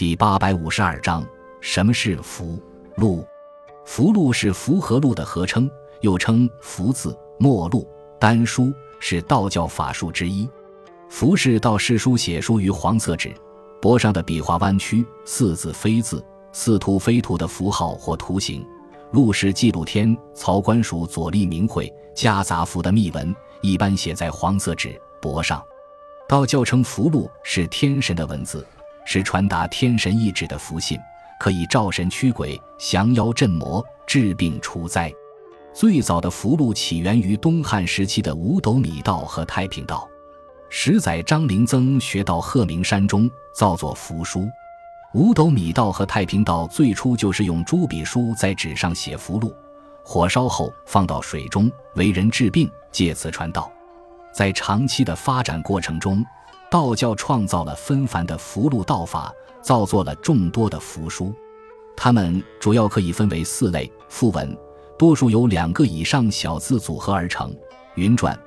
第八百五十二章：什么是符箓？符箓是符和箓的合称，又称符字、墨禄、丹书，是道教法术之一。符是道士书写书于黄色纸，帛上的笔画弯曲，似字非字，似图非图的符号或图形。录是记录天曹官署左立名讳、家杂符的密文，一般写在黄色纸帛上。道教称符箓是天神的文字，是传达天神意志的符信，可以召神驱鬼、降妖镇魔、治病除灾。最早的符箓起源于东汉时期的五斗米道和太平道。十载张灵曾学到鹤鸣山中造作符书。五斗米道和太平道最初就是用朱笔书在纸上写符箓，火烧后放到水中为人治病，借此传道。在长期的发展过程中，道教创造了纷繁的符箓道法，造作了众多的符书。它们主要可以分为四类：符文，多数由两个以上小字组合而成；云篆，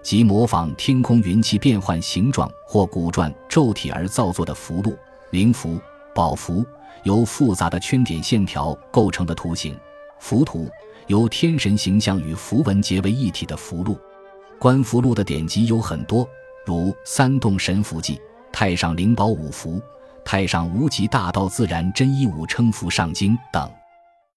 即模仿天空云气变换形状或古篆咒体而造作的符箓；灵符。宝符由复杂的圈点线条构成的图形，符图由天神形象与符文结为一体的符箓。观符箓的典籍有很多，如《三洞神符记》《太上灵宝五符》《太上无极大道自然真一五称符上经》等。